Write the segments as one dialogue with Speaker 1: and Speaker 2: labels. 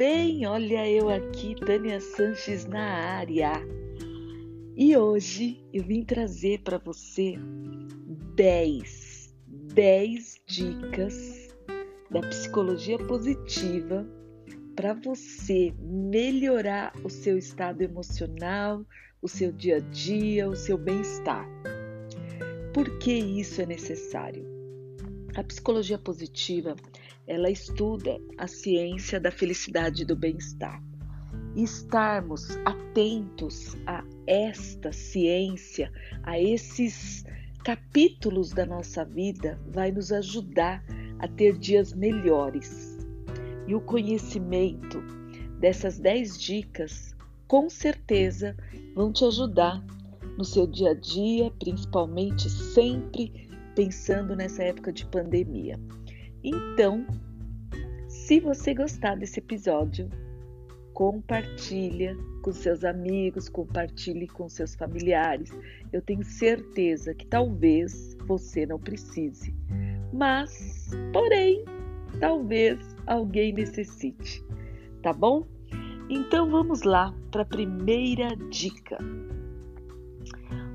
Speaker 1: bem? Olha eu aqui, Tânia Sanches na área. E hoje eu vim trazer para você 10, 10 dicas da psicologia positiva para você melhorar o seu estado emocional, o seu dia a dia, o seu bem-estar. Por que isso é necessário? A psicologia positiva ela estuda a ciência da felicidade e do bem-estar. E estarmos atentos a esta ciência, a esses capítulos da nossa vida, vai nos ajudar a ter dias melhores. E o conhecimento dessas 10 dicas, com certeza, vão te ajudar no seu dia a dia, principalmente sempre pensando nessa época de pandemia. Então, se você gostar desse episódio, compartilha com seus amigos, compartilhe com seus familiares. Eu tenho certeza que talvez você não precise, mas, porém, talvez alguém necessite, tá bom? Então vamos lá para a primeira dica.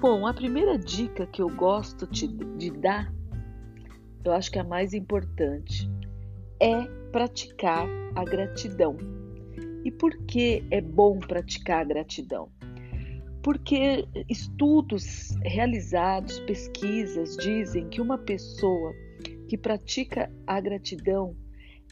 Speaker 1: Bom, a primeira dica que eu gosto de dar eu acho que a mais importante é praticar a gratidão. E por que é bom praticar a gratidão? Porque estudos realizados, pesquisas dizem que uma pessoa que pratica a gratidão,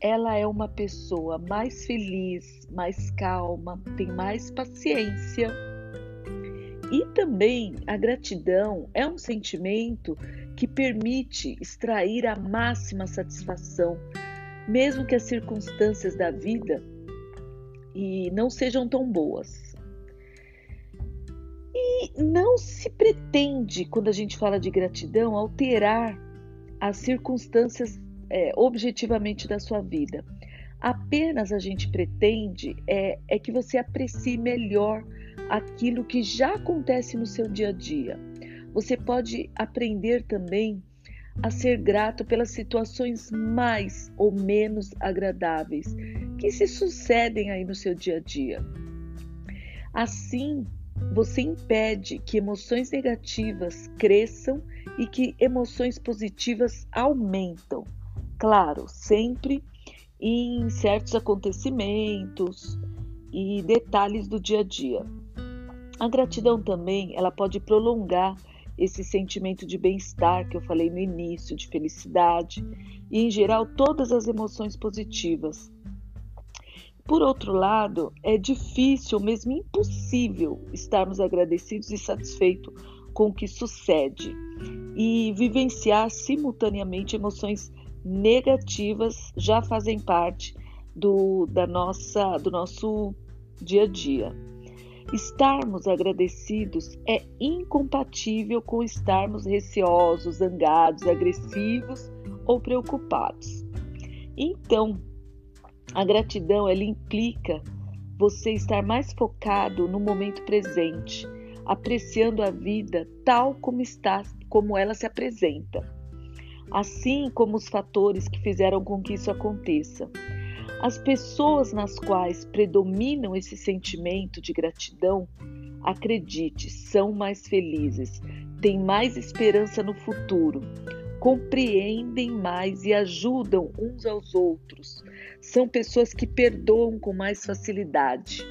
Speaker 1: ela é uma pessoa mais feliz, mais calma, tem mais paciência. E também a gratidão é um sentimento que permite extrair a máxima satisfação, mesmo que as circunstâncias da vida e não sejam tão boas. E não se pretende, quando a gente fala de gratidão, alterar as circunstâncias é, objetivamente da sua vida. Apenas a gente pretende é, é que você aprecie melhor aquilo que já acontece no seu dia a dia você pode aprender também a ser grato pelas situações mais ou menos agradáveis que se sucedem aí no seu dia a dia. Assim, você impede que emoções negativas cresçam e que emoções positivas aumentam. Claro, sempre em certos acontecimentos e detalhes do dia a dia. A gratidão também, ela pode prolongar esse sentimento de bem-estar que eu falei no início, de felicidade e, em geral, todas as emoções positivas. Por outro lado, é difícil, mesmo impossível, estarmos agradecidos e satisfeitos com o que sucede e vivenciar simultaneamente emoções negativas já fazem parte do, da nossa, do nosso dia a dia. Estarmos agradecidos é incompatível com estarmos receosos, zangados, agressivos ou preocupados. Então, a gratidão ela implica você estar mais focado no momento presente, apreciando a vida tal como está, como ela se apresenta, assim como os fatores que fizeram com que isso aconteça. As pessoas nas quais predominam esse sentimento de gratidão, acredite, são mais felizes, têm mais esperança no futuro, compreendem mais e ajudam uns aos outros. São pessoas que perdoam com mais facilidade.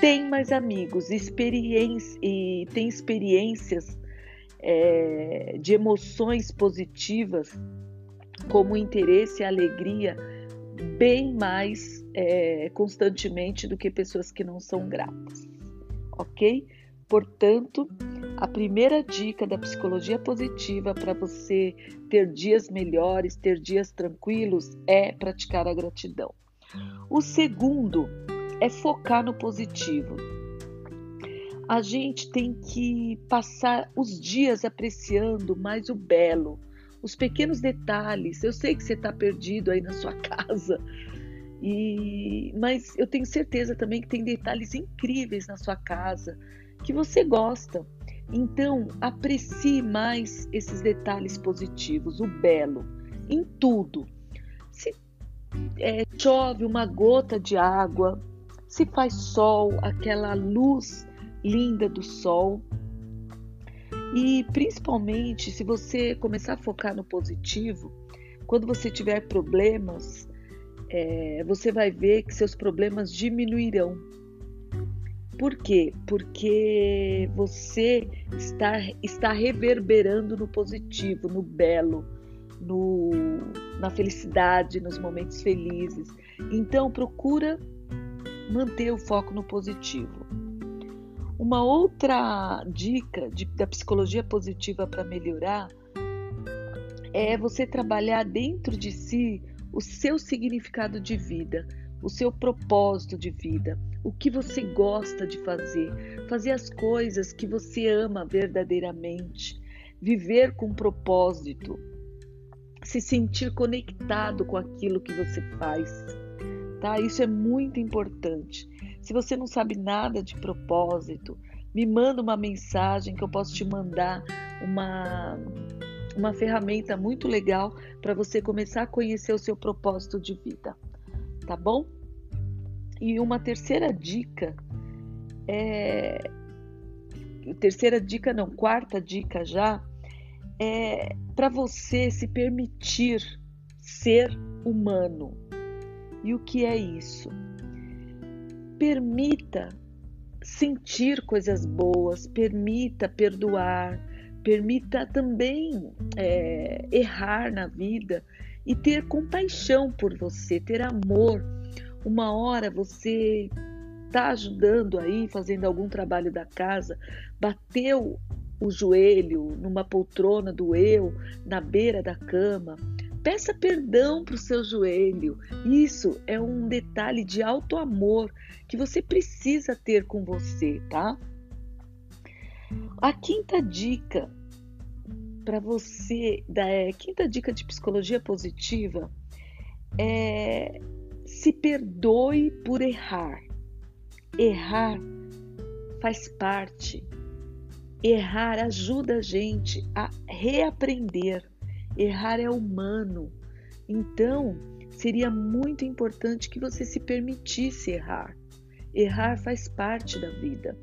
Speaker 1: Têm mais amigos experiência, e têm experiências é, de emoções positivas, como interesse e alegria bem mais é, constantemente do que pessoas que não são gratas, ok? Portanto, a primeira dica da psicologia positiva para você ter dias melhores, ter dias tranquilos, é praticar a gratidão. O segundo é focar no positivo. A gente tem que passar os dias apreciando mais o belo, os pequenos detalhes. Eu sei que você está perdido aí na sua casa, e mas eu tenho certeza também que tem detalhes incríveis na sua casa que você gosta. Então, aprecie mais esses detalhes positivos, o belo, em tudo. Se é, chove uma gota de água, se faz sol, aquela luz linda do sol. E principalmente se você começar a focar no positivo, quando você tiver problemas, é, você vai ver que seus problemas diminuirão. Por quê? Porque você está, está reverberando no positivo, no belo, no, na felicidade, nos momentos felizes. Então, procura manter o foco no positivo. Uma outra dica de, da psicologia positiva para melhorar é você trabalhar dentro de si o seu significado de vida, o seu propósito de vida, o que você gosta de fazer, fazer as coisas que você ama verdadeiramente, viver com propósito, se sentir conectado com aquilo que você faz, tá? Isso é muito importante. Se você não sabe nada de propósito, me manda uma mensagem que eu posso te mandar uma uma ferramenta muito legal para você começar a conhecer o seu propósito de vida, tá bom? E uma terceira dica é terceira dica não, quarta dica já é para você se permitir ser humano. E o que é isso? Permita sentir coisas boas, permita perdoar, permita também é, errar na vida e ter compaixão por você, ter amor. Uma hora você está ajudando aí, fazendo algum trabalho da casa, bateu o joelho numa poltrona do eu, na beira da cama. Peça perdão para o seu joelho. Isso é um detalhe de alto amor que você precisa ter com você, tá? A quinta dica para você, da é, quinta dica de psicologia positiva é se perdoe por errar. Errar faz parte. Errar ajuda a gente a reaprender. Errar é humano. Então, seria muito importante que você se permitisse errar. Errar faz parte da vida.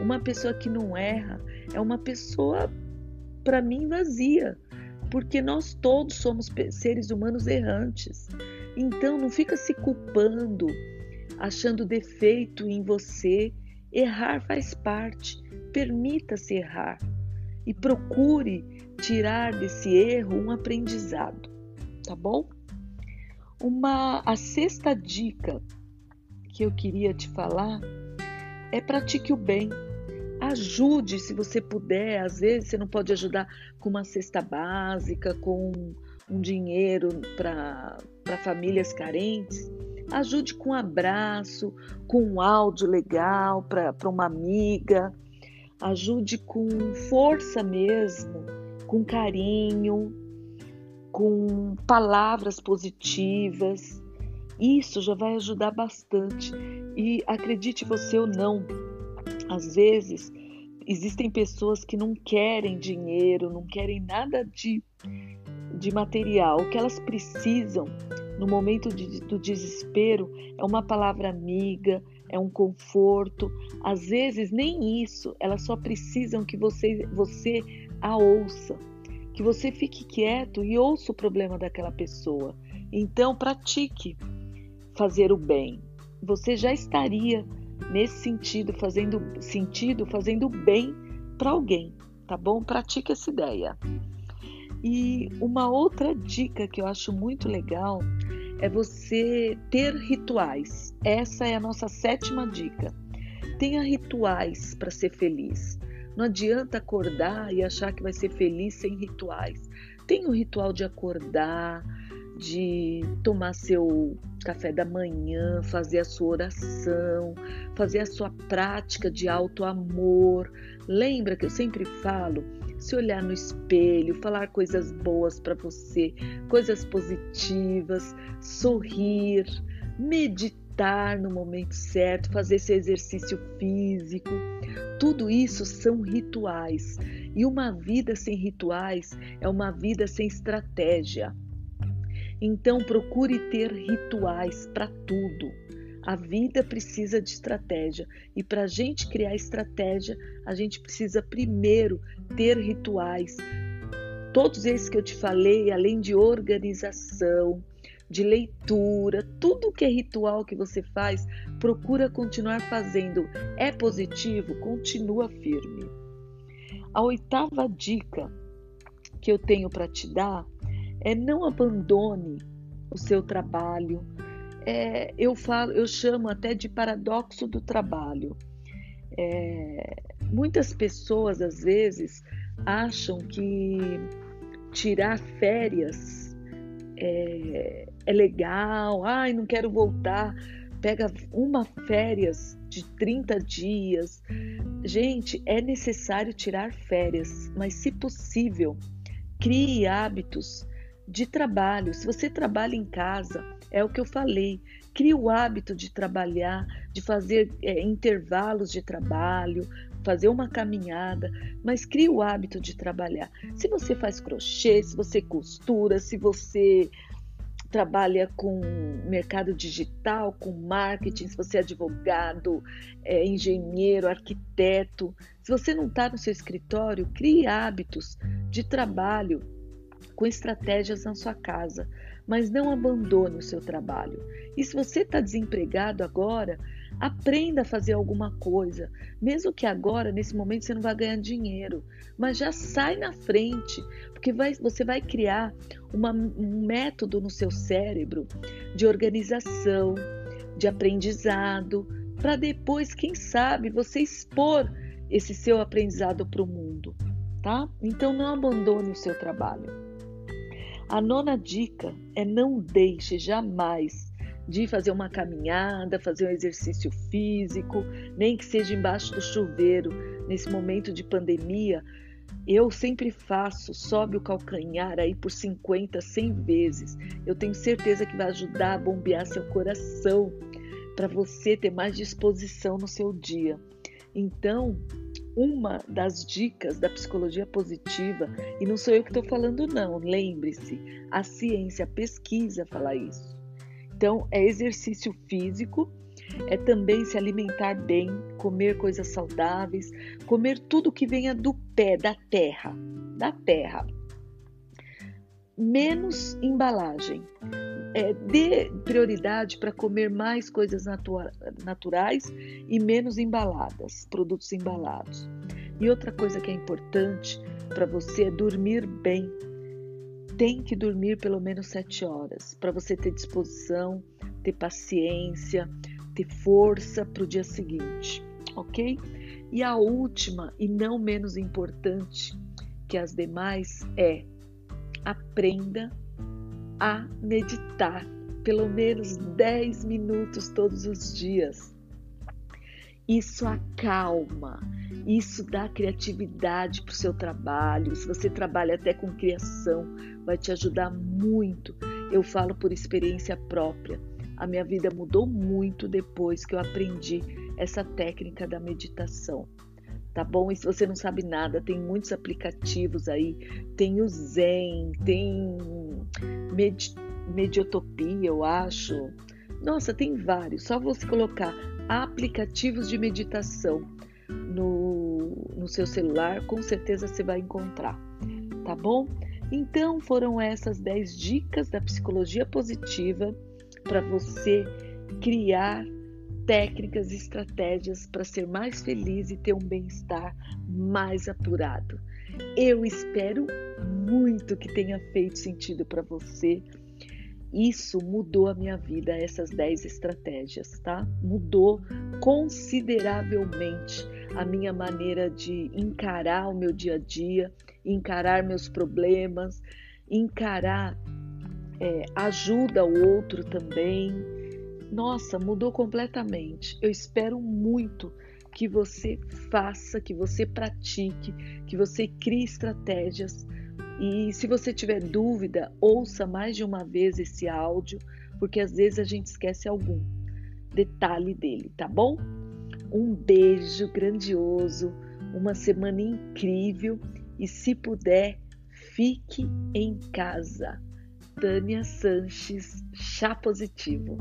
Speaker 1: Uma pessoa que não erra é uma pessoa, para mim, vazia, porque nós todos somos seres humanos errantes. Então, não fica se culpando, achando defeito em você. Errar faz parte. Permita-se errar e procure tirar desse erro um aprendizado, tá bom? Uma a sexta dica que eu queria te falar é pratique o bem. Ajude se você puder. Às vezes você não pode ajudar com uma cesta básica, com um dinheiro para famílias carentes. Ajude com um abraço, com um áudio legal para uma amiga. Ajude com força mesmo, com carinho, com palavras positivas. Isso já vai ajudar bastante. E acredite você ou não, às vezes existem pessoas que não querem dinheiro, não querem nada de, de material. O que elas precisam no momento de, do desespero é uma palavra amiga, é um conforto. Às vezes nem isso, elas só precisam que você, você a ouça, que você fique quieto e ouça o problema daquela pessoa. Então pratique fazer o bem. Você já estaria nesse sentido fazendo sentido fazendo bem para alguém, tá bom? Pratique essa ideia. E uma outra dica que eu acho muito legal é você ter rituais. Essa é a nossa sétima dica. Tenha rituais para ser feliz. Não adianta acordar e achar que vai ser feliz sem rituais. Tenha o ritual de acordar, de tomar seu café da manhã, fazer a sua oração, fazer a sua prática de alto amor. Lembra que eu sempre falo se olhar no espelho, falar coisas boas para você, coisas positivas, sorrir, meditar no momento certo, fazer esse exercício físico. Tudo isso são rituais. E uma vida sem rituais é uma vida sem estratégia. Então procure ter rituais para tudo. A vida precisa de estratégia e para a gente criar estratégia, a gente precisa primeiro ter rituais. Todos esses que eu te falei, além de organização, de leitura, tudo que é ritual que você faz, procura continuar fazendo. É positivo? Continua firme. A oitava dica que eu tenho para te dar é não abandone o seu trabalho. É, eu falo, eu chamo até de paradoxo do trabalho. É, muitas pessoas às vezes acham que tirar férias é, é legal, ai, não quero voltar. Pega uma férias de 30 dias. Gente, é necessário tirar férias, mas se possível, crie hábitos de trabalho. Se você trabalha em casa, é o que eu falei. Crie o hábito de trabalhar, de fazer é, intervalos de trabalho, fazer uma caminhada, mas crie o hábito de trabalhar. Se você faz crochê, se você costura, se você trabalha com mercado digital, com marketing, se você é advogado, é, engenheiro, arquiteto, se você não está no seu escritório, crie hábitos de trabalho com estratégias na sua casa, mas não abandone o seu trabalho. E se você está desempregado agora, Aprenda a fazer alguma coisa, mesmo que agora, nesse momento, você não vai ganhar dinheiro, mas já sai na frente, porque vai, você vai criar uma, um método no seu cérebro de organização, de aprendizado, para depois, quem sabe, você expor esse seu aprendizado para o mundo, tá? Então não abandone o seu trabalho. A nona dica é não deixe jamais de fazer uma caminhada, fazer um exercício físico, nem que seja embaixo do chuveiro, nesse momento de pandemia. Eu sempre faço, sobe o calcanhar aí por 50, 100 vezes. Eu tenho certeza que vai ajudar a bombear seu coração para você ter mais disposição no seu dia. Então, uma das dicas da psicologia positiva, e não sou eu que estou falando, não, lembre-se, a ciência, a pesquisa fala isso. Então, é exercício físico, é também se alimentar bem, comer coisas saudáveis, comer tudo que venha do pé, da terra, da terra. Menos embalagem. É, dê prioridade para comer mais coisas natura, naturais e menos embaladas, produtos embalados. E outra coisa que é importante para você é dormir bem tem que dormir pelo menos sete horas para você ter disposição, ter paciência, ter força para o dia seguinte, ok? E a última e não menos importante que as demais é aprenda a meditar pelo menos 10 minutos todos os dias. Isso acalma, isso dá criatividade para o seu trabalho. Se você trabalha até com criação, vai te ajudar muito. Eu falo por experiência própria. A minha vida mudou muito depois que eu aprendi essa técnica da meditação. Tá bom? E se você não sabe nada, tem muitos aplicativos aí. Tem o Zen, tem Med Mediotopia, eu acho. Nossa, tem vários. Só você colocar aplicativos de meditação no, no seu celular, com certeza você vai encontrar, tá bom? Então foram essas 10 dicas da psicologia positiva para você criar técnicas e estratégias para ser mais feliz e ter um bem-estar mais apurado. Eu espero muito que tenha feito sentido para você isso mudou a minha vida, essas 10 estratégias, tá? Mudou consideravelmente a minha maneira de encarar o meu dia a dia, encarar meus problemas, encarar é, ajuda ao outro também. Nossa, mudou completamente. Eu espero muito que você faça, que você pratique, que você crie estratégias e se você tiver dúvida, ouça mais de uma vez esse áudio, porque às vezes a gente esquece algum detalhe dele, tá bom? Um beijo grandioso, uma semana incrível e se puder, fique em casa. Tânia Sanches, chá positivo.